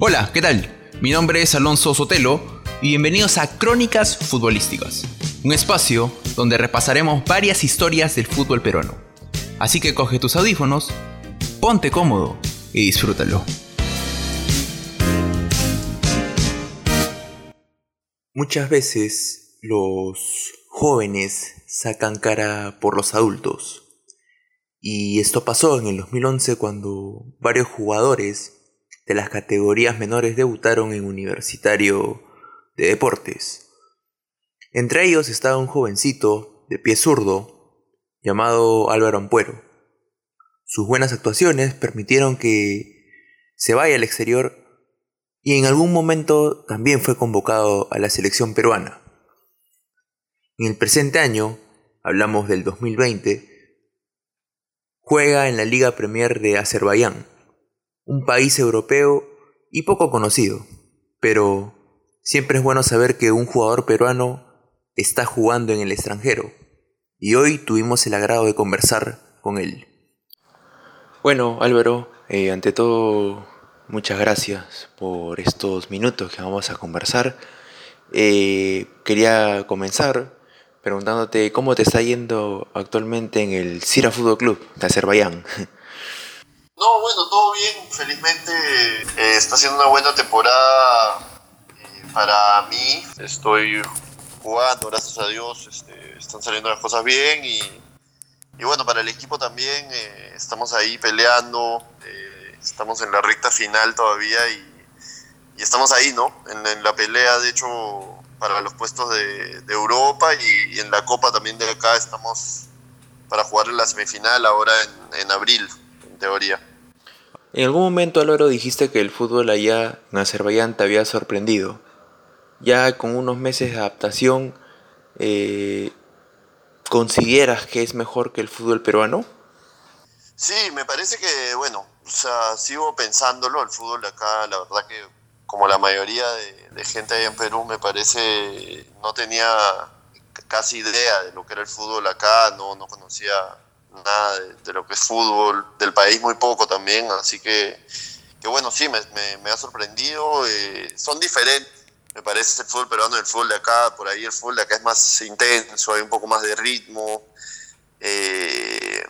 Hola, ¿qué tal? Mi nombre es Alonso Sotelo y bienvenidos a Crónicas Futbolísticas, un espacio donde repasaremos varias historias del fútbol peruano. Así que coge tus audífonos, ponte cómodo y disfrútalo. Muchas veces los jóvenes sacan cara por los adultos. Y esto pasó en el 2011 cuando varios jugadores de las categorías menores debutaron en Universitario de Deportes. Entre ellos estaba un jovencito de pie zurdo llamado Álvaro Ampuero. Sus buenas actuaciones permitieron que se vaya al exterior y en algún momento también fue convocado a la selección peruana. En el presente año, hablamos del 2020, juega en la Liga Premier de Azerbaiyán un país europeo y poco conocido, pero siempre es bueno saber que un jugador peruano está jugando en el extranjero, y hoy tuvimos el agrado de conversar con él. Bueno, Álvaro, eh, ante todo, muchas gracias por estos minutos que vamos a conversar. Eh, quería comenzar preguntándote cómo te está yendo actualmente en el Sira Fútbol Club de Azerbaiyán. No, bueno, todo bien. Felizmente eh, está siendo una buena temporada eh, para mí. Estoy jugando, gracias a Dios. Este, están saliendo las cosas bien y, y bueno, para el equipo también eh, estamos ahí peleando. estamos en la recta final todavía y, y estamos ahí, ¿no? En, la pelea, de hecho, para los puestos de, Europa y, en la Copa también de acá estamos para jugar en la semifinal ahora en, en abril, en teoría. En algún momento, Álvaro, dijiste que el fútbol allá en Azerbaiyán te había sorprendido. Ya con unos meses de adaptación, eh, ¿consideras que es mejor que el fútbol peruano? Sí, me parece que, bueno, o sea, sigo pensándolo, el fútbol acá, la verdad que como la mayoría de, de gente allá en Perú, me parece, no tenía casi idea de lo que era el fútbol acá, no, no conocía nada de, lo que es fútbol, del país muy poco también, así que, que bueno, sí, me, me, ha sorprendido, eh, son diferentes, me parece el fútbol peruano y el fútbol de acá, por ahí el fútbol de acá es más intenso, hay un poco más de ritmo, eh,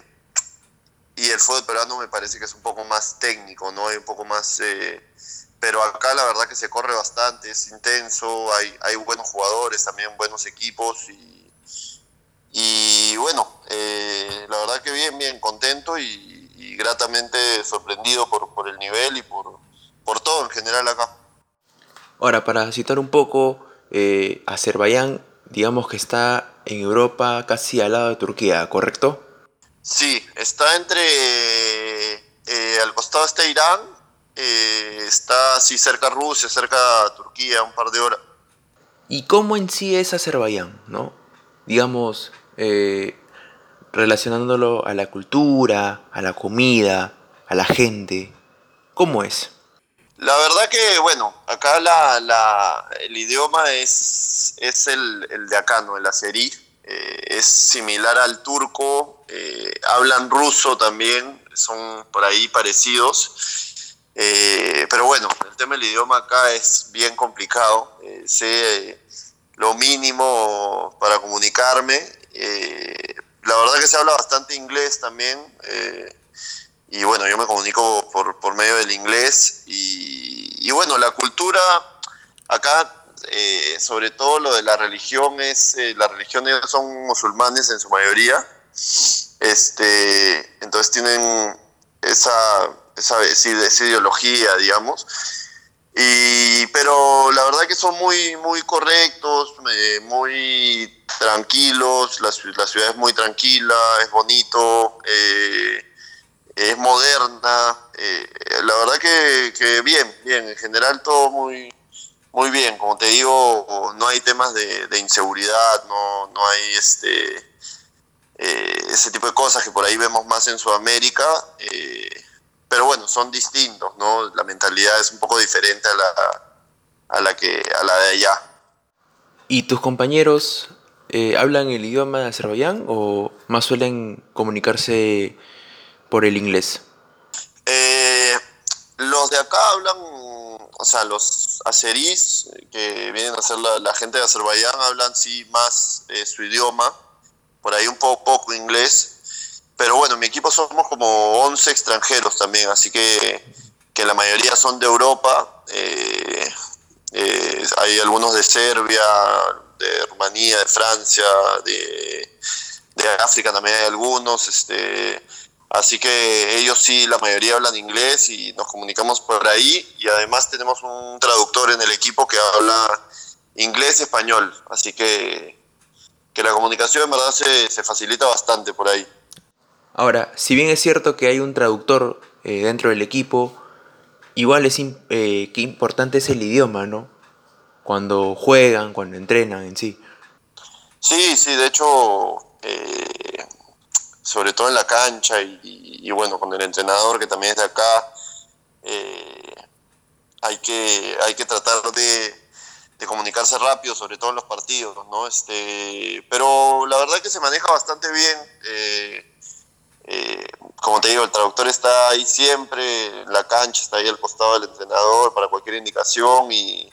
y el fútbol peruano me parece que es un poco más técnico, ¿no? Hay un poco más... Eh, pero acá la verdad que se corre bastante, es intenso, hay, hay buenos jugadores, también buenos equipos y y bueno, eh, la verdad que bien, bien contento y, gratamente sorprendido por, por, el nivel y por, por, todo en general acá. Ahora, para citar un poco, eh, Azerbaiyán, digamos que está en Europa casi al lado de Turquía, ¿correcto? Sí, está entre, eh, al costado está Irán, está así cerca Rusia, cerca Turquía, un par de horas. ¿Y cómo en sí es Azerbaiyán, no? Digamos, relacionándolo a la cultura, a la comida, a la gente? ¿Cómo es? La verdad que, bueno, acá la, la, el idioma es, es el, el, de acá, ¿no? El azerí. Eh, es similar al turco. Eh, hablan ruso también, son por ahí parecidos. Eh, pero bueno, el tema del idioma acá es bien complicado. Sé lo mínimo para comunicarme la verdad que se habla bastante inglés también. Eh, y bueno, yo me comunico por, por medio del inglés. Y, bueno, la cultura acá, eh, sobre todo lo de la religión, es la religión son musulmanes en su mayoría. Este, entonces tienen esa, esa, esa ideología, digamos. Y, pero la verdad que son muy, muy correctos, muy tranquilos, la, la, ciudad es muy tranquila, es bonito, eh, es moderna, eh, la verdad que, que, bien, bien, en general todo muy, muy bien, como te digo, no hay temas de, inseguridad, no, no hay este, eh, ese tipo de cosas que por ahí vemos más en Sudamérica, pero bueno, son distintos, ¿no? La mentalidad es un poco diferente a la, a la, que, a la de allá. ¿Y tus compañeros eh, hablan el idioma de Azerbaiyán o más suelen comunicarse por el inglés? Eh, los de acá hablan o sea, los azeríes, que vienen a ser la, gente de Azerbaiyán, hablan sí más eh, su idioma, por ahí un poco, poco inglés, pero bueno, en mi equipo somos como 11 extranjeros también, así que, que la mayoría son de Europa, eh, eh, hay algunos de Serbia, de Rumanía, de Francia, de, de África también hay algunos, este Así que ellos sí, la mayoría hablan inglés y nos comunicamos por ahí y además tenemos un traductor en el equipo que habla inglés y español. Así que, que la comunicación en verdad se, se, facilita bastante por ahí. Ahora, si bien es cierto que hay un traductor eh, dentro del equipo, igual es eh, que importante es el idioma, ¿no? Cuando juegan, cuando entrenan en sí. Sí, sí, de hecho... Eh, sobre todo en la cancha y, bueno, con el entrenador que también es de acá, eh, hay, que, hay que tratar de, comunicarse rápido, sobre todo en los partidos, ¿no? Este, pero la verdad que se maneja bastante bien. Eh, eh, como te digo, el traductor está ahí siempre, la cancha, está ahí al costado del entrenador para cualquier indicación y,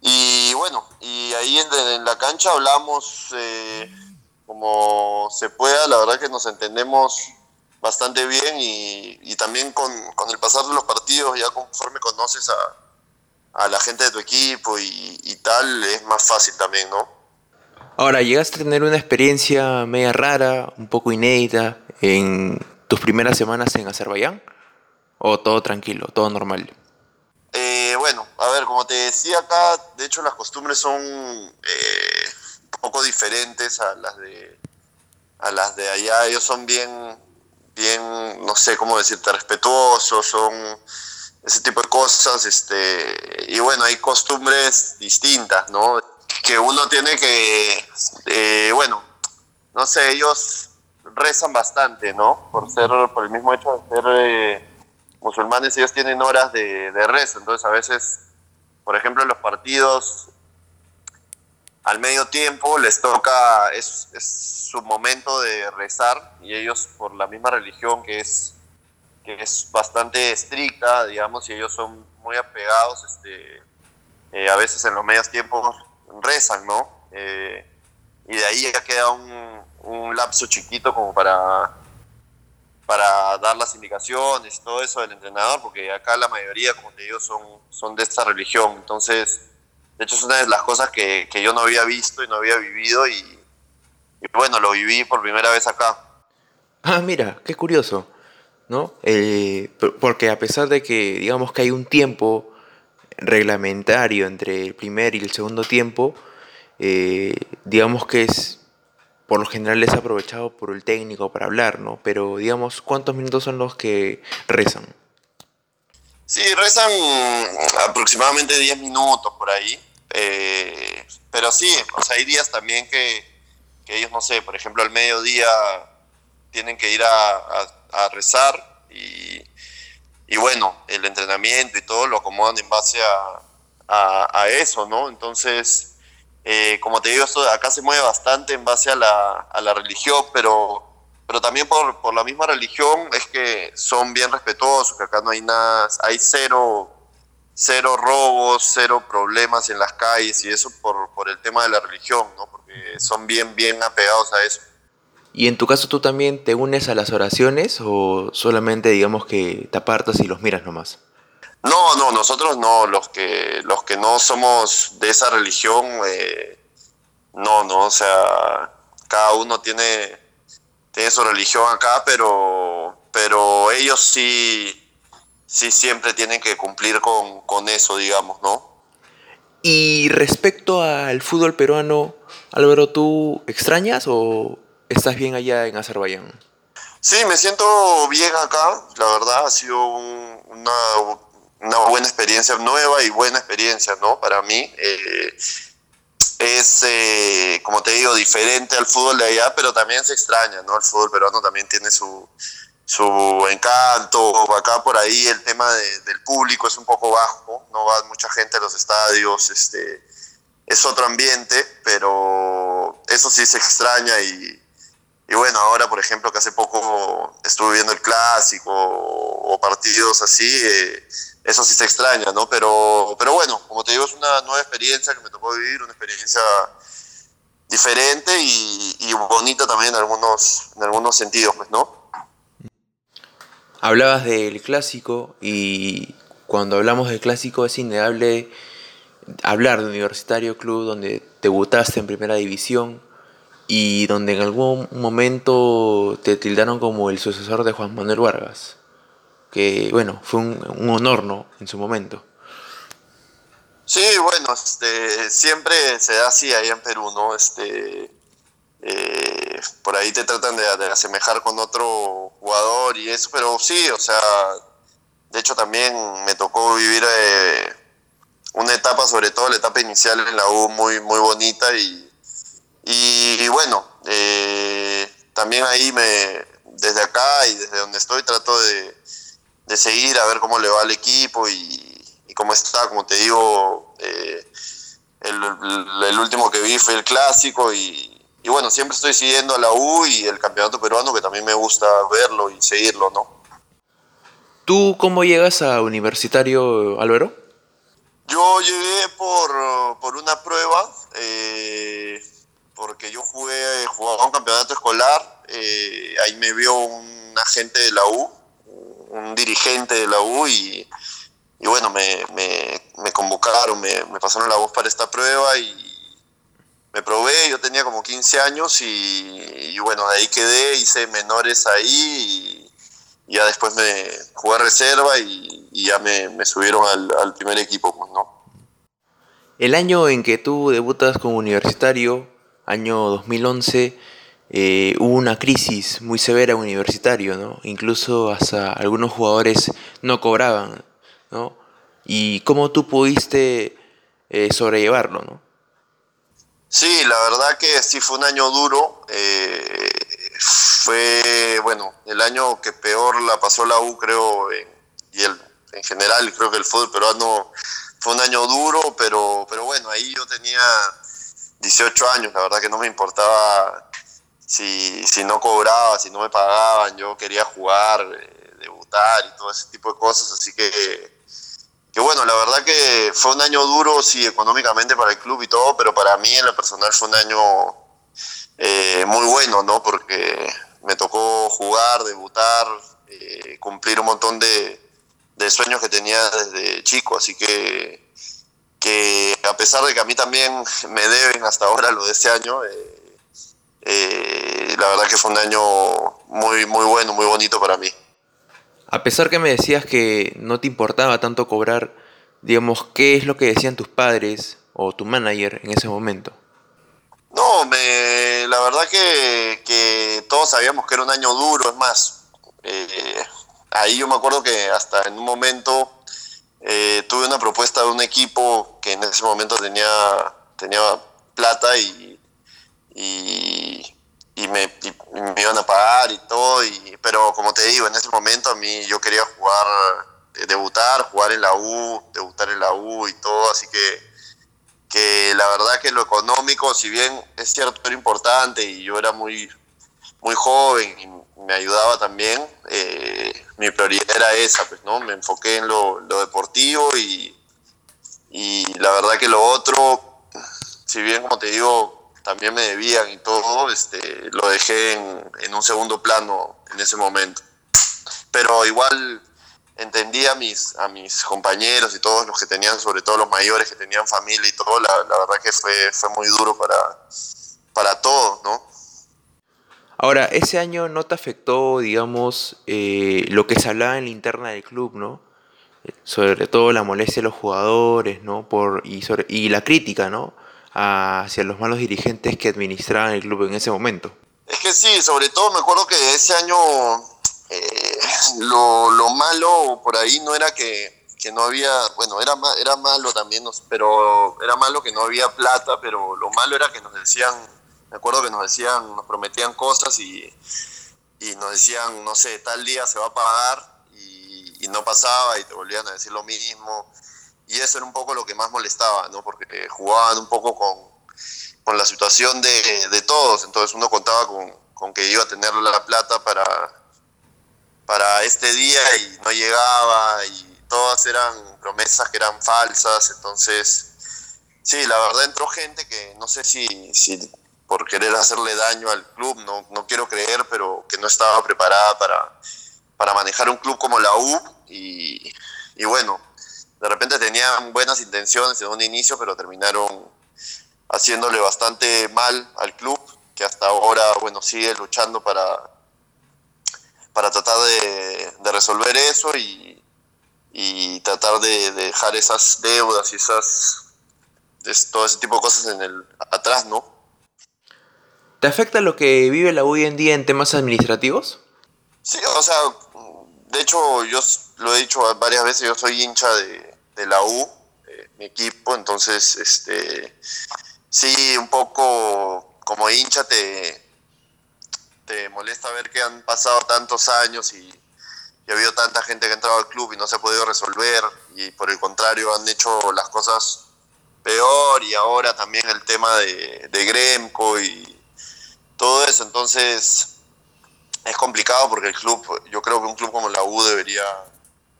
y bueno, y ahí en, la cancha hablamos como se pueda, la verdad que nos entendemos bastante bien y, también con, el pasar de los partidos, ya conforme conoces a, la gente de tu equipo y, tal, es más fácil también, ¿no? Ahora, ¿llegaste a tener una experiencia media rara, un poco inédita en tus primeras semanas en Azerbaiyán? ¿O todo tranquilo, todo normal? Eh, bueno, a ver, como te decía acá, de hecho las costumbres son eh, poco diferentes a las de a las de allá. Ellos son bien, bien, no sé cómo decirte, respetuosos, son ese tipo de cosas, este, y bueno, hay costumbres distintas, ¿no? Que uno tiene que, eh, bueno, no sé, ellos rezan bastante, ¿no? Por ser, por el mismo hecho de ser eh, musulmanes, ellos tienen horas de, de rezo, entonces a veces, por ejemplo, en los partidos al medio tiempo les toca, es, su momento de rezar y ellos por la misma religión que es, que es bastante estricta, digamos, y ellos son muy apegados, este, eh, a veces en los medios tiempos rezan, ¿no? Eh, y de ahí ya queda un, un, lapso chiquito como para, para dar las indicaciones, todo eso del entrenador, porque acá la mayoría, como te digo, son, son de esta religión, entonces de hecho, es una de las cosas que, yo no había visto y no había vivido y, bueno, lo viví por primera vez acá. Ah, mira, qué curioso, ¿no? Eh, porque a pesar de que, digamos que hay un tiempo reglamentario entre el primer y el segundo tiempo, eh, digamos que es, por lo general es aprovechado por el técnico para hablar, ¿no? Pero digamos, ¿cuántos minutos son los que rezan? Sí, rezan aproximadamente 10 minutos por ahí. Eh, pero sí, o sea, hay días también que, ellos, no sé, por ejemplo, al mediodía tienen que ir a, rezar y, y, bueno, el entrenamiento y todo lo acomodan en base a, a, eso, ¿no? Entonces, eh, como te digo, esto acá se mueve bastante en base a la, religión, pero, también por, la misma religión es que son bien respetuosos, que acá no hay nada, hay cero cero robos, cero problemas en las calles y eso por, el tema de la religión. Porque son bien, bien apegados a eso. ¿Y en tu caso tú también te unes a las oraciones o solamente digamos que te apartas y los miras nomás? No, no, nosotros no, los que, los que no somos de esa religión, eh, no, no, o sea, cada uno tiene, tiene su religión acá, pero, pero ellos sí, sí siempre tienen que cumplir con, eso, digamos, ¿no? Y respecto al fútbol peruano, Álvaro, ¿tú extrañas o estás bien allá en Azerbaiyán? Sí, me siento bien acá, la verdad, ha sido una, buena experiencia, nueva y buena experiencia, ¿no? Para mí. Eh, es, eh, como te digo, diferente al fútbol de allá, pero también se extraña, ¿no? El fútbol peruano también tiene su, su encanto. Acá por ahí el tema del público es un poco bajo, no va mucha gente a los estadios, este, es otro ambiente, pero eso sí se extraña y, y bueno, ahora por ejemplo que hace poco estuve viendo el clásico o partidos así, eh, eso sí se extraña, ¿no? Pero, pero bueno, como te digo, es una nueva experiencia que me tocó vivir, una experiencia diferente y, bonita también en algunos, en algunos sentidos, pues, ¿no? Hablabas del clásico y cuando hablamos del clásico es innegable hablar de Universitario Club donde debutaste en primera división y donde en algún momento te tildaron como el sucesor de Juan Manuel Vargas, que bueno, fue un, honor, ¿no? En su momento. Sí, bueno, este, siempre se da así ahí en Perú, ¿no? Este, eh, por ahí te tratan de, asemejar con otro jugador y eso, pero sí, o sea, de hecho también me tocó vivir eh, una etapa, sobre todo la etapa inicial en la U, muy, muy bonita y y, bueno, eh, también ahí me, desde acá y desde donde estoy trato de, seguir a ver cómo le va al equipo y, cómo está, como te digo, eh, el, último que vi fue el clásico y, y, bueno, siempre estoy siguiendo a la U y el campeonato peruano que también me gusta verlo y seguirlo, ¿no? ¿Tú cómo llegas a Universitario, Álvaro? Yo llegué por, por una prueba. Eh, porque yo jugué, jugaba un campeonato escolar, eh, ahí me vio un agente de la U, un dirigente de la U y, bueno, me, convocaron, me, pasaron la voz para esta prueba y me probé, yo tenía como 15 años y, bueno, de ahí quedé, hice menores ahí y, ya después me jugué reserva y, ya me, subieron al, al, primer equipo, pues, ¿no? El año en que tú debutas como universitario, año 2011, eh, hubo una crisis muy severa en universitario, ¿no? Incluso hasta algunos jugadores no cobraban, ¿no? ¿Y cómo tú pudiste eh, sobrellevarlo, no? Sí, la verdad que sí fue un año duro. Eh, fue, bueno, el año que peor la pasó la U, creo, y el, en general, creo que el fútbol peruano fue un año duro, pero, pero bueno, ahí yo tenía 18 años, la verdad que no me importaba si, si no cobraba, si no me pagaban, yo quería jugar, eh, debutar y todo ese tipo de cosas, así que, que bueno, la verdad que fue un año duro, sí, económicamente para el club y todo, pero para mí en lo personal fue un año eh, muy bueno, ¿no? Porque me tocó jugar, debutar, eh, cumplir un montón de, de sueños que tenía desde chico, así que que a pesar de que a mí también me deben hasta ahora lo de este año, eh, eh, la verdad que fue un año muy, muy bueno, muy bonito para mí. A pesar que me decías que no te importaba tanto cobrar, digamos, ¿qué es lo que decían tus padres o tu manager en ese momento? No, me, la verdad que, que todos sabíamos que era un año duro, es más, eh, ahí yo me acuerdo que hasta en un momento eh, tuve una propuesta de un equipo que en ese momento tenía, tenía plata y, y, me, iban a pagar y todo, y, pero como te digo, en ese momento a mí yo quería jugar, eh, debutar, jugar en la U, debutar en la U y todo, así que, que la verdad que lo económico, si bien es cierto, era importante y yo era muy, muy joven y me ayudaba también, eh, mi prioridad era esa, pues, ¿no? Me enfoqué en lo, deportivo y, y la verdad que lo otro, si bien como te digo, también me debían y todo, este, lo dejé en, un segundo plano en ese momento. Pero igual entendí a mis, a mis compañeros y todos los que tenían, sobre todo los mayores que tenían familia y todo, la, la verdad que fue, fue muy duro para, para todos, ¿no? Ahora, ese año no te afectó, digamos, eh, lo que se hablaba en la interna del club, ¿no? Sobre todo la molestia de los jugadores, ¿no? Por, y, y la crítica, ¿no? Hacia los malos dirigentes que administraban el club en ese momento. Es que sí, sobre todo me acuerdo que ese año eh, lo, lo, malo por ahí no era que, que no había, bueno, era, era malo también, pero era malo que no había plata, pero lo malo era que nos decían me acuerdo que nos decían, nos prometían cosas y, y nos decían, no sé, tal día se va a pagar y, y, no pasaba y te volvían a decir lo mismo. Y eso era un poco lo que más molestaba, ¿no? Porque jugaban un poco con, con la situación de, de, todos. Entonces uno contaba con, con, que iba a tener la plata para, para este día y no llegaba y todas eran promesas que eran falsas, entonces, sí, la verdad entró gente que no sé si, si por querer hacerle daño al club, no, no quiero creer, pero que no estaba preparada para, para manejar un club como la U y, y bueno, de repente tenían buenas intenciones en un inicio, pero terminaron haciéndole bastante mal al club, que hasta ahora, bueno, sigue luchando para, para tratar de, resolver eso y, y tratar de, dejar esas deudas y esas todo ese tipo de cosas en el atrás, ¿no? ¿Te afecta lo que vive la U hoy en día en temas administrativos? Sí, o sea, de hecho yo lo he dicho varias veces, yo soy hincha de, de la U, eh, mi equipo, entonces, este, sí, un poco como hincha te, te molesta ver que han pasado tantos años y, ha habido tanta gente que ha entrado al club y no se ha podido resolver y por el contrario han hecho las cosas peor y ahora también el tema de, de Gremco y todo eso, entonces es complicado porque el club, yo creo que un club como la U debería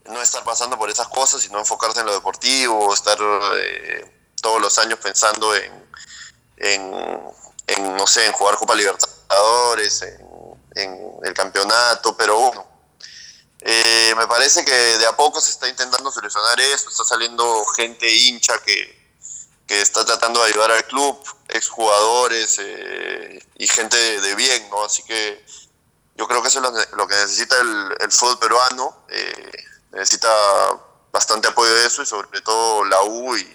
no estar pasando por esas cosas, sino enfocarse en lo deportivo, estar eh, todos los años pensando en, en, no sé, en jugar Copa Libertadores, en, el campeonato, pero bueno, eh, me parece que de a poco se está intentando solucionar eso, está saliendo gente hincha que, que está tratando de ayudar al club, exjugadores eh, y gente de, bien, ¿no? Así que yo creo que eso es lo, que necesita el, el fútbol peruano. Eh, necesita bastante apoyo de eso y sobre todo la U y,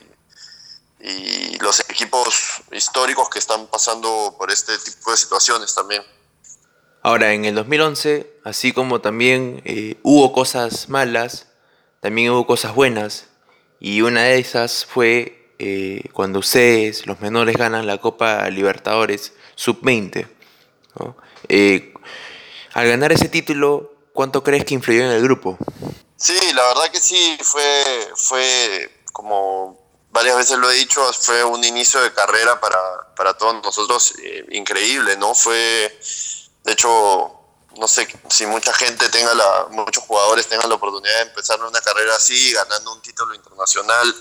los equipos históricos que están pasando por este tipo de situaciones también. Ahora, en el 2011, así como también eh, hubo cosas malas, también hubo cosas buenas. Y una de esas fue eh, cuando ustedes, los menores, ganan la Copa Libertadores Sub-20. Eh, al ganar ese título, ¿cuánto crees que influyó en el grupo? Sí, la verdad que sí, fue, fue como varias veces lo he dicho, fue un inicio de carrera para, para todos nosotros eh, increíble, ¿no? Fue, de hecho, no sé si mucha gente tenga la, muchos jugadores tengan la oportunidad de empezar una carrera así, ganando un título internacional.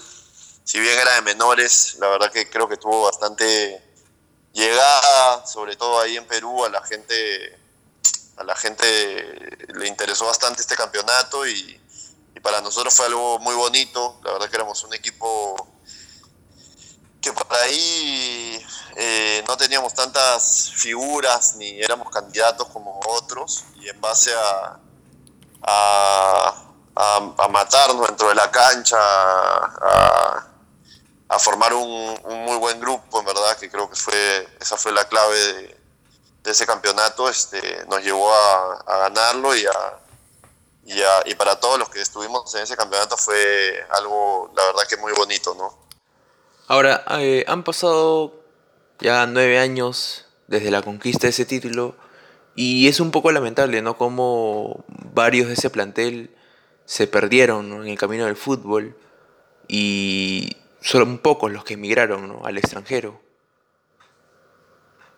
Si bien era de menores, la verdad que creo que tuvo bastante llegada, sobre todo ahí en Perú, a la gente, a la gente le interesó bastante este campeonato y, para nosotros fue algo muy bonito. La verdad que éramos un equipo que por ahí eh, no teníamos tantas figuras ni éramos candidatos como otros y en base a, a, matarnos dentro de la cancha, a, formar un, muy buen grupo, en verdad, que creo que fue esa fue la clave de, ese campeonato, este, nos llevó a, ganarlo y a, y, para todos los que estuvimos en ese campeonato fue algo, la verdad que muy bonito, ¿no? Ahora, eh, han pasado ya nueve años desde la conquista de ese título y es un poco lamentable, ¿no? Como varios de ese plantel se perdieron en el camino del fútbol y solo pocos los que emigraron al extranjero.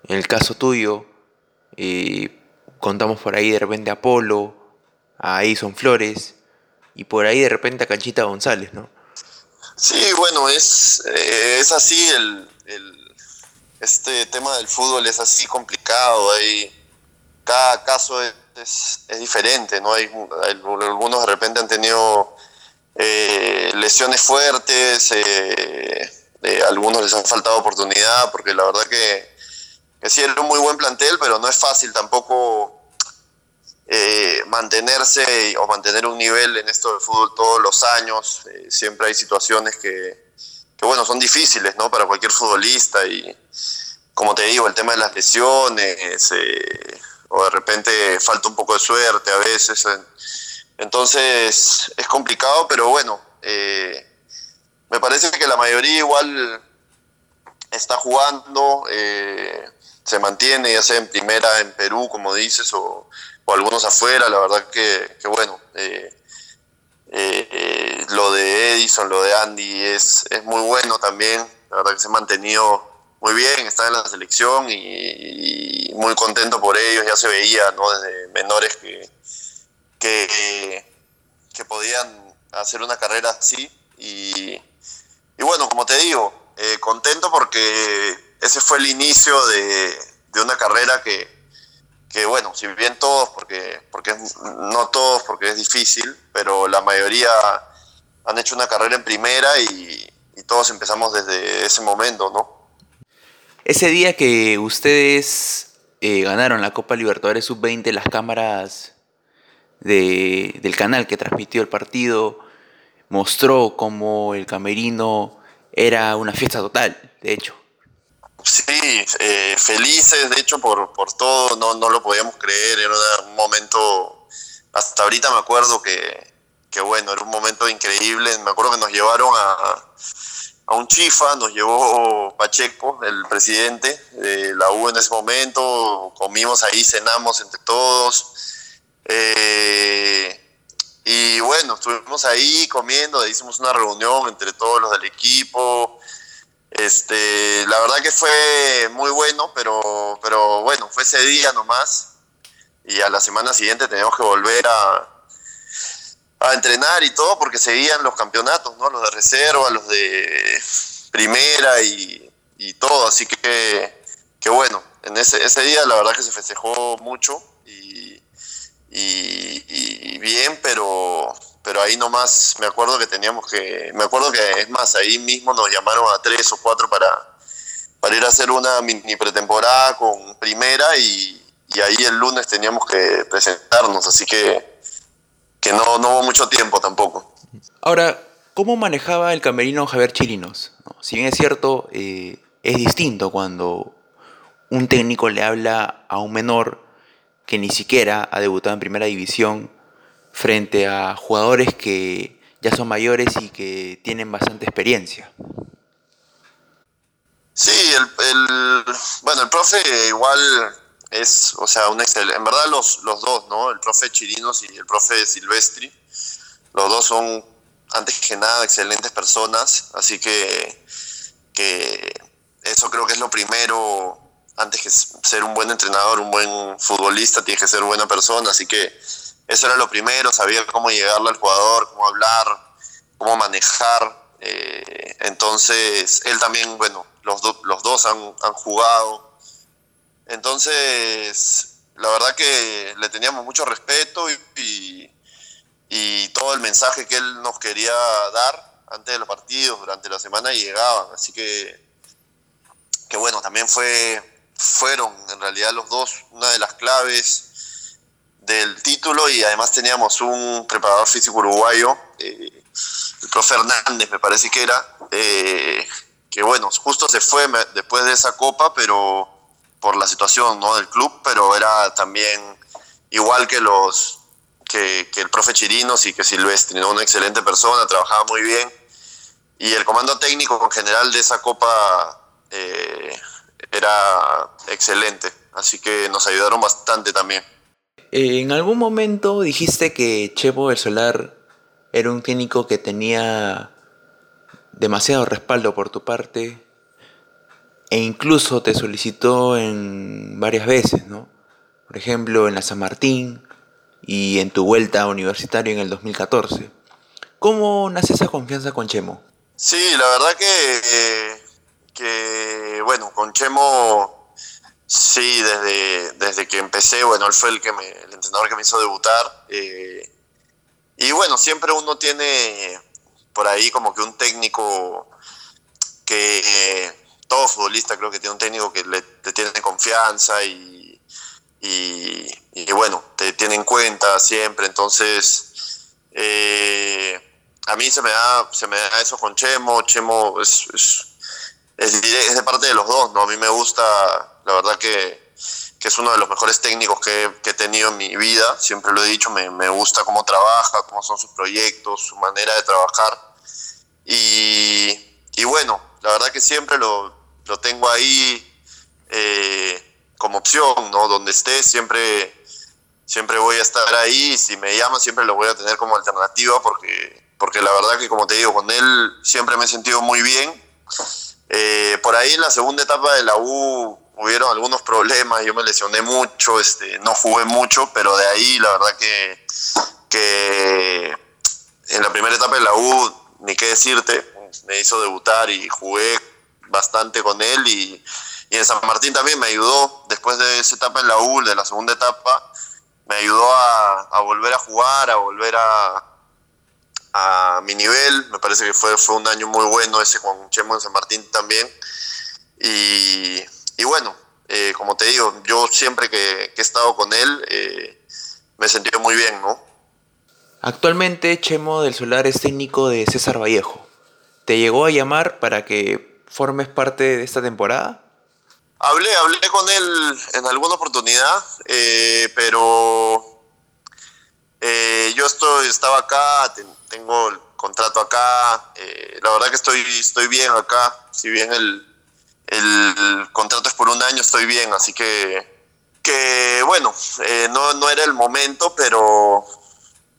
En el caso tuyo, eh, contamos por ahí de repente Apolo, ahí son Flores y por ahí de repente a Canchita González, ¿no? Sí, bueno, es, eh, es así, el, este tema del fútbol es así complicado, hay, cada caso es, es, diferente, ¿no? Hay, algunos de repente han tenido eh, lesiones fuertes, eh, algunos les han faltado oportunidad, porque la verdad que, que sí era un muy buen plantel, pero no es fácil tampoco eh, mantenerse o mantener un nivel en esto del fútbol todos los años. Eh, siempre hay situaciones que, bueno, son difíciles, ¿no? Para cualquier futbolista y, como te digo, el tema de las lesiones eh, o de repente falta un poco de suerte a veces. Entonces es complicado, pero bueno, me parece que la mayoría igual está jugando, se mantiene, ya sea en primera en Perú, como dices, o, o algunos afuera, la verdad que, bueno, eh, eh, lo de Edison, lo de Andy es, es muy bueno también, la verdad que se ha mantenido muy bien, está en la selección y, muy contento por ellos, ya se veía ¿no? desde menores que, que, podían hacer una carrera así. Y, y bueno, como te digo, eh, contento porque ese fue el inicio de, de una carrera que, que, bueno, si bien todos, porque, porque no todos, porque es difícil, pero la mayoría han hecho una carrera en primera y, y todos empezamos desde ese momento, ¿no? Ese día que ustedes eh, ganaron la Copa Libertadores Sub-20, las cámaras de, del canal que transmitió el partido mostró cómo el camerino era una fiesta total, de hecho. Sí, eh, felices, de hecho, por, por todo, no, no lo podíamos creer, era un momento, hasta ahorita me acuerdo que, que bueno, era un momento increíble, me acuerdo que nos llevaron a, a un chifa, nos llevó Pacheco, el presidente de la U en ese momento, comimos ahí, cenamos entre todos, eh, y bueno, estuvimos ahí comiendo, hicimos una reunión entre todos los del equipo. Este, la verdad que fue muy bueno, pero, pero bueno, fue ese día nomás. Y a la semana siguiente teníamos que volver a, a entrenar y todo, porque seguían los campeonatos, ¿no? Los de reserva, los de primera y, y todo. Así que, que bueno, en ese, ese día la verdad que se festejó mucho y, bien, pero, pero ahí nomás me acuerdo que teníamos que, me acuerdo que es más, ahí mismo nos llamaron a tres o cuatro para, para ir a hacer una mini pretemporada con primera y, ahí el lunes teníamos que presentarnos, así que, que no, no hubo mucho tiempo tampoco. Ahora, ¿cómo manejaba el camerino Javier Chirinos? Si bien es cierto, eh, es distinto cuando un técnico le habla a un menor que ni siquiera ha debutado en primera división frente a jugadores que ya son mayores y que tienen bastante experiencia. Sí, el, bueno, el profe igual es, o sea, un excelente, en verdad los, los dos, ¿no? El profe Chirinos y el profe Silvestri, los dos son, antes que nada, excelentes personas, así que, que eso creo que es lo primero antes que ser un buen entrenador, un buen futbolista, tiene que ser buena persona, así que eso era lo primero, sabía cómo llegarle al jugador, cómo hablar, cómo manejar. Eh, entonces, él también, bueno, los, los dos han, jugado. Entonces, la verdad que le teníamos mucho respeto y, y, todo el mensaje que él nos quería dar antes de los partidos, durante la semana, llegaban. Así que, que bueno, también fue fueron en realidad los dos una de las claves del título y además teníamos un preparador físico uruguayo, eh, el profe Hernández me parece que era, eh, que bueno, justo se fue después de esa copa, pero por la situación ¿no? del club, pero era también igual que los que, el profe Chirinos y que Silvestri, ¿no? una excelente persona, trabajaba muy bien. Y el comando técnico en general de esa copa eh, era excelente, así que nos ayudaron bastante también. En algún momento dijiste que Chepo del Solar era un técnico que tenía demasiado respaldo por tu parte e incluso te solicitó en varias veces, ¿no? Por ejemplo, en la San Martín y en tu vuelta universitaria en el 2014. ¿Cómo nace esa confianza con Chemo? Sí, la verdad que eh, que, bueno, con Chemo, sí, desde, desde que empecé, bueno, él fue el, que me, el entrenador que me hizo debutar. Eh, y bueno, siempre uno tiene por ahí como que un técnico que todo futbolista creo que tiene un técnico que le, tiene confianza y, y, bueno, te tiene en cuenta siempre. Entonces, eh, a mí se me da, se me da eso con Chemo. Chemo es es, de parte de los dos, ¿no? A mí me gusta, la verdad que, que es uno de los mejores técnicos que, que, he tenido en mi vida, siempre lo he dicho, me, me, gusta cómo trabaja, cómo son sus proyectos, su manera de trabajar. Y, y bueno, la verdad que siempre lo, lo tengo ahí eh, como opción, ¿no? Donde esté, siempre, siempre voy a estar ahí, si me llama siempre lo voy a tener como alternativa, porque, porque la verdad que como te digo, con él siempre me he sentido muy bien eh, por ahí en la segunda etapa de la U hubieron algunos problemas, yo me lesioné mucho, este, no jugué mucho, pero de ahí la verdad que, que, en la primera etapa de la U, ni qué decirte, me hizo debutar y jugué bastante con él y, en San Martín también me ayudó, después de esa etapa en la U, de la segunda etapa, me ayudó a, volver a jugar, a volver a, a mi nivel, me parece que fue, fue un año muy bueno ese con Chemo en San Martín también. Y, y bueno, eh, como te digo, yo siempre que, he estado con él eh, me he sentido muy bien, ¿no? Actualmente Chemo del Solar es técnico de César Vallejo. ¿Te llegó a llamar para que formes parte de esta temporada? Hablé, hablé con él en alguna oportunidad, eh, pero yo estoy, estaba acá, tengo el contrato acá, la verdad que estoy, estoy bien acá, si bien el, el contrato es por un año, estoy bien, así que, que bueno, eh, no, no, era el momento, pero,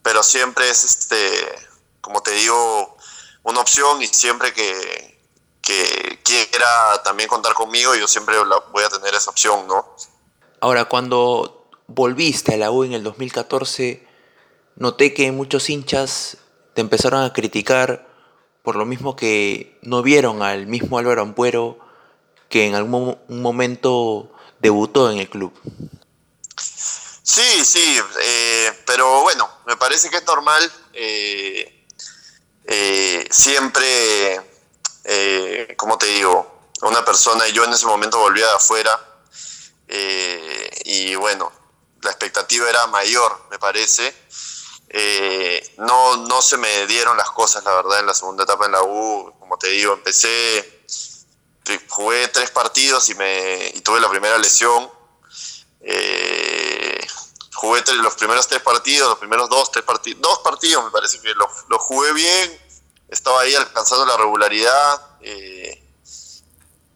pero siempre es, este, como te digo, una opción y siempre que, que quiera también contar conmigo, yo siempre voy a tener esa opción, ¿no? Ahora, cuando volviste a la U en el 2014, noté que muchos hinchas te empezaron a criticar por lo mismo que no vieron al mismo Álvaro Ampuero que en algún momento debutó en el club. Sí, sí, eh, pero bueno, me parece que es normal. Eh, eh, siempre, como te digo, una persona, y yo en ese momento volví de afuera, y bueno, la expectativa era mayor, me parece. no, no se me dieron las cosas, la verdad, en la segunda etapa en la U. Como te digo, empecé jugué tres partidos y, me, tuve la primera lesión. Eh, jugué los primeros tres partidos, los primeros dos, tres partidos, dos partidos me parece que los lo jugué bien, estaba ahí alcanzando la regularidad. Eh,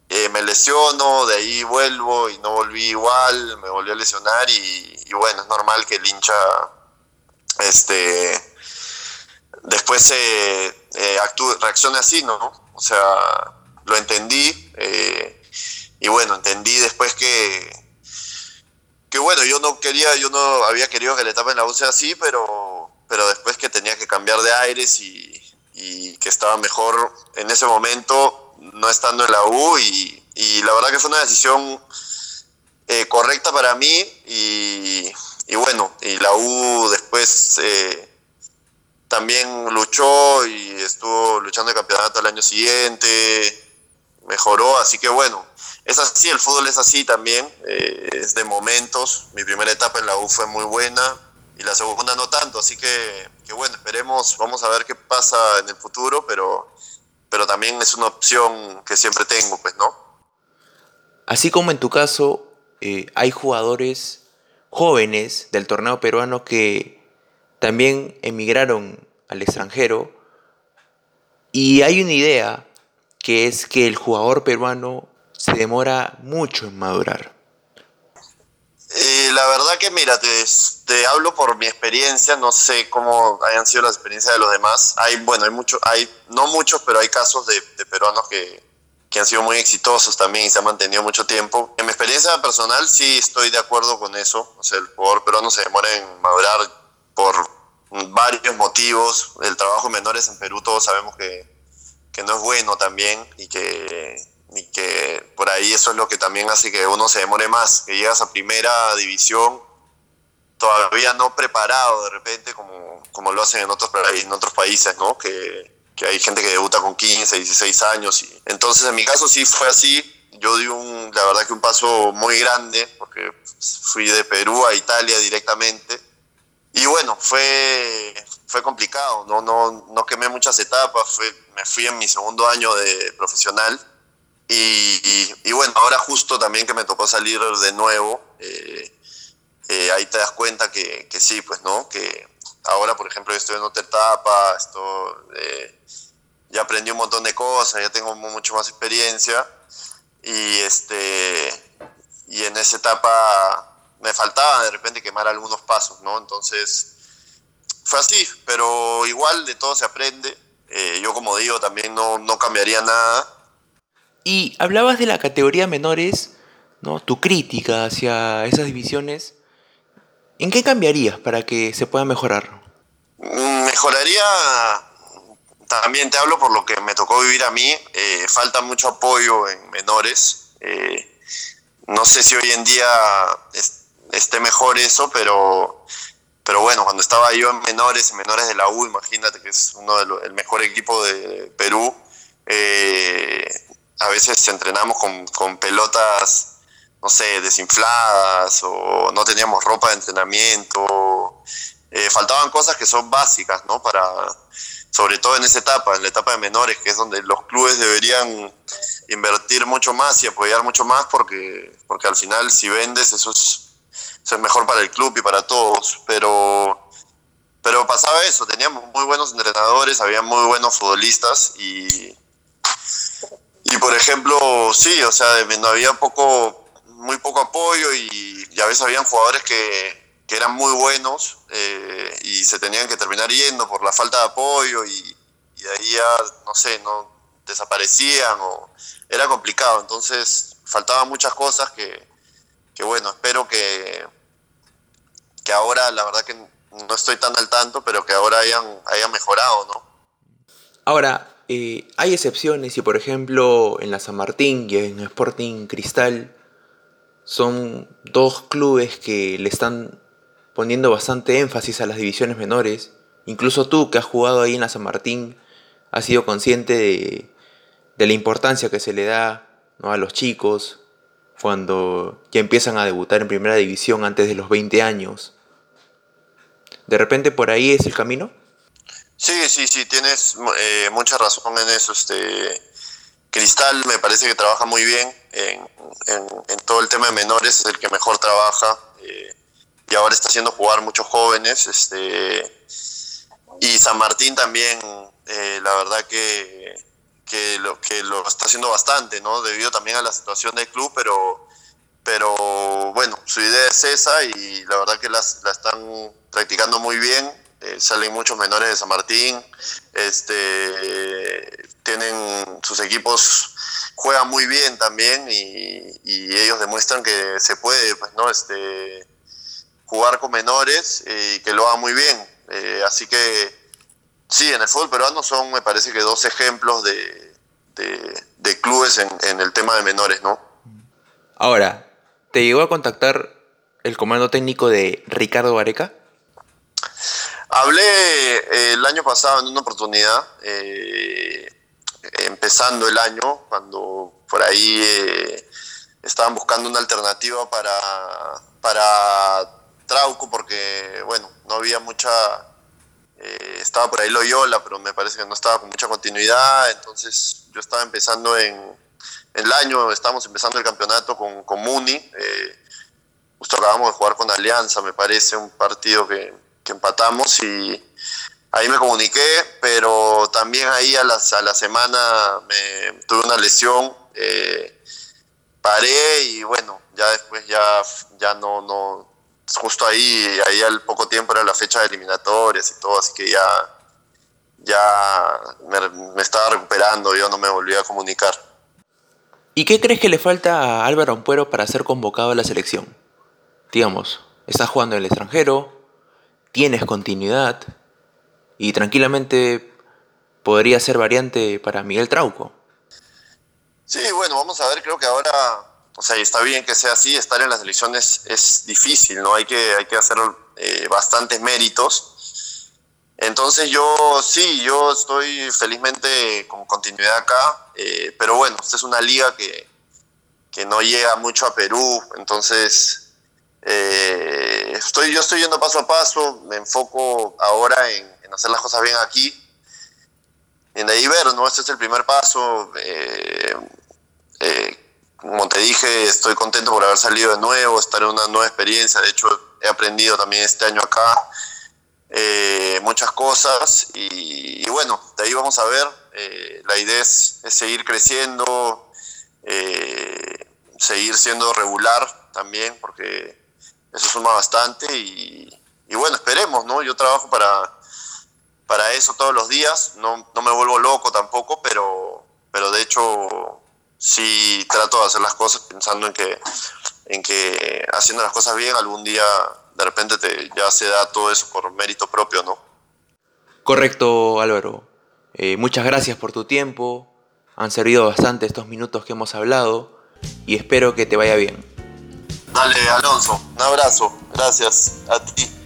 eh, me lesiono, de ahí vuelvo y no volví igual, me volví a lesionar y, bueno, es normal que el hincha este, después actúe, reaccione así, ¿no? O sea, lo entendí eh, y bueno, entendí después que, que bueno, yo no quería, yo no había querido que la etapa en la U sea así, pero, pero después que tenía que cambiar de aires y, que estaba mejor en ese momento no estando en la U y, la verdad que fue una decisión eh, correcta para mí y, bueno, y la U después... Eh, también luchó y estuvo luchando el campeonato el año siguiente mejoró, así que bueno, es así, el fútbol es así también, eh, es de momentos, mi primera etapa en la U fue muy buena y la segunda no tanto, así que, bueno, esperemos, vamos a ver qué pasa en el futuro, pero, pero también es una opción que siempre tengo, pues, ¿no? Así como en tu caso, eh, hay jugadores jóvenes del torneo peruano que también emigraron al extranjero y hay una idea que es que el jugador peruano se demora mucho en madurar. Eh, la verdad que mira, te, hablo por mi experiencia, no sé cómo hayan sido las experiencias de los demás. Hay, bueno, hay muchos, hay, no muchos, pero hay casos de, peruanos que, que, han sido muy exitosos también y se han mantenido mucho tiempo. En mi experiencia personal sí estoy de acuerdo con eso. O sea, el jugador peruano se demora en madurar por varios motivos. El trabajo en menores en Perú todos sabemos que, que no es bueno también y que, y que por ahí eso es lo que también hace que uno se demore más, que llegas a primera división todavía no preparado de repente como, como lo hacen en otros, en otros países, ¿no? Que, que hay gente que debuta con 15, 16 años. Y, entonces en mi caso sí fue así, yo di un, la verdad que un paso muy grande, porque fui de Perú a Italia directamente. Y bueno, fue, fue complicado, no, no, no quemé muchas etapas, fue, me fui en mi segundo año de profesional y, bueno, ahora justo también que me tocó salir de nuevo, eh, eh, ahí te das cuenta que, que, sí, pues no, que ahora por ejemplo estoy en otra etapa, esto, eh, ya aprendí un montón de cosas, ya tengo mucho más experiencia y, este, y en esa etapa me faltaba de repente quemar algunos pasos, ¿no? Entonces fue así, pero igual de todo se aprende. Eh, yo como digo, también no, no, cambiaría nada. Y hablabas de la categoría menores, ¿no? Tu crítica hacia esas divisiones. ¿En qué cambiarías para que se pueda mejorar? Mm, Mejoraría, también te hablo por lo que me tocó vivir a mí, eh, falta mucho apoyo en menores. Eh, no sé si hoy en día esté mejor eso, pero, pero bueno, cuando estaba yo en menores, en menores de la U, imagínate que es uno de el mejor equipo de Perú, eh, a veces entrenamos con, con pelotas no sé, desinfladas o no teníamos ropa de entrenamiento. Eh, faltaban cosas que son básicas, ¿no? Para, sobre todo en esa etapa, en la etapa de menores, que es donde los clubes deberían invertir mucho más y apoyar mucho más, porque, porque al final si vendes eso es, mejor para el club y para todos. Pero, pero pasaba eso, teníamos muy buenos entrenadores, había muy buenos futbolistas y, y por ejemplo, sí, o sea, no había poco muy poco apoyo y, ya a veces habían jugadores que, que eran muy buenos eh, y se tenían que terminar yendo por la falta de apoyo y, y ahí ya, no sé, no desaparecían o era complicado. Entonces faltaban muchas cosas que, que bueno, espero que, ahora, la verdad que no estoy tan al tanto, pero que ahora hayan, hayan mejorado, ¿no? Ahora, eh, hay excepciones y por ejemplo en la San Martín y en Sporting Cristal son dos clubes que le están poniendo bastante énfasis a las divisiones menores. Incluso tú que has jugado ahí en la San Martín, has sido consciente de, la importancia que se le da a los chicos cuando ya empiezan a debutar en primera división antes de los 20 años. ¿De repente por ahí es el camino? Sí, sí, sí, tienes eh, mucha razón en eso. Este, Cristal me parece que trabaja muy bien en, todo el tema de menores, es el que mejor trabaja eh, y ahora está haciendo jugar muchos jóvenes. Este, y San Martín también, eh, la verdad que, que, lo, que lo está haciendo bastante, ¿no? debido también a la situación del club, pero, pero bueno, su idea es esa y la verdad que la están practicando muy bien. Eh, salen muchos menores de San Martín, este, tienen sus equipos, juegan muy bien también y, ellos demuestran que se puede pues, ¿no? este, jugar con menores y que lo hagan muy bien. Eh, así que sí, en el fútbol peruano son, me parece que dos ejemplos de, de, clubes en, en, el tema de menores, ¿no? Ahora, ¿te llegó a contactar el comando técnico de Ricardo Vareca? Hablé eh, el año pasado en una oportunidad, eh, empezando el año, cuando por ahí eh, estaban buscando una alternativa para, para Trauco, porque, bueno, no había mucha... estaba por ahí Loyola, pero me parece que no estaba con mucha continuidad, entonces yo estaba empezando en, el año, estábamos empezando el campeonato con, con Muni, justo acabamos de jugar con Alianza, me parece, un partido que que empatamos y ahí me comuniqué, pero también ahí a, las, a la semana me tuve una lesión, eh, paré y bueno, ya después ya, ya no, no, justo ahí, ahí al poco tiempo era la fecha de eliminatorias y todo, así que ya, ya me, me estaba recuperando, yo no me volví a comunicar. ¿Y qué crees que le falta a Álvaro Ampuero para ser convocado a la selección? Digamos, está jugando en el extranjero, tienes continuidad y tranquilamente podría ser variante para Miguel Trauco. Sí, bueno, vamos a ver, creo que ahora, o sea, está bien que sea así, estar en las elecciones es difícil, ¿no? Hay que, hay que hacer eh, bastantes méritos. Entonces yo sí, yo estoy felizmente con continuidad acá, eh, pero bueno, esta es una liga que, que no llega mucho a Perú, entonces eh, estoy, yo estoy yendo paso a paso, me enfoco ahora en, hacer las cosas bien aquí. En de ahí ver, ¿no? Este es el primer paso. Eh, eh, como te dije, estoy contento por haber salido de nuevo, estar en una nueva experiencia. De hecho, he aprendido también este año acá muchas cosas y, bueno, de ahí vamos a ver. la idea es seguir creciendo, seguir siendo regular también, porque eso suma bastante y, bueno, esperemos, ¿no? Yo trabajo para, para eso todos los días, no, no me vuelvo loco tampoco, pero, pero de hecho sí trato de hacer las cosas pensando en que, en que haciendo las cosas bien algún día de repente te, ya se da todo eso por mérito propio, ¿no? Correcto, Álvaro. Eh, muchas gracias por tu tiempo. Han servido bastante estos minutos que hemos hablado y espero que te vaya bien. Dale, Alonso, un abrazo. Gracias a ti.